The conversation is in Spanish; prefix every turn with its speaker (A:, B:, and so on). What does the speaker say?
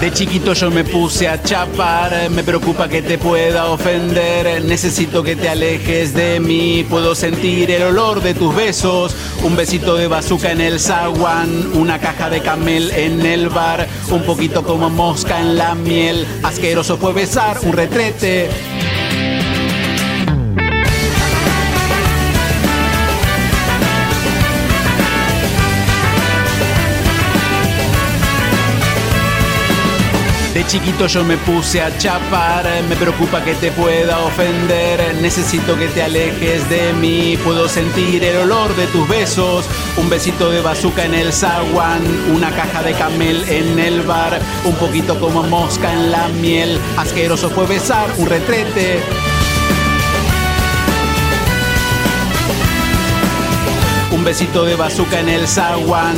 A: De chiquito yo me puse a chapar, me preocupa que te pueda ofender, necesito que te alejes de mí, puedo sentir el olor de tus besos, un besito de bazooka en el zaguán, una caja de camel en el bar, un poquito como mosca en la miel, asqueroso fue besar un retrete. De chiquito yo me puse a chapar, me preocupa que te pueda ofender, necesito que te alejes de mí, puedo sentir el olor de tus besos, un besito de bazooka en el zaguán, una caja de camel en el bar, un poquito como mosca en la miel, asqueroso fue besar un retrete. Un besito de bazooka en el zaguán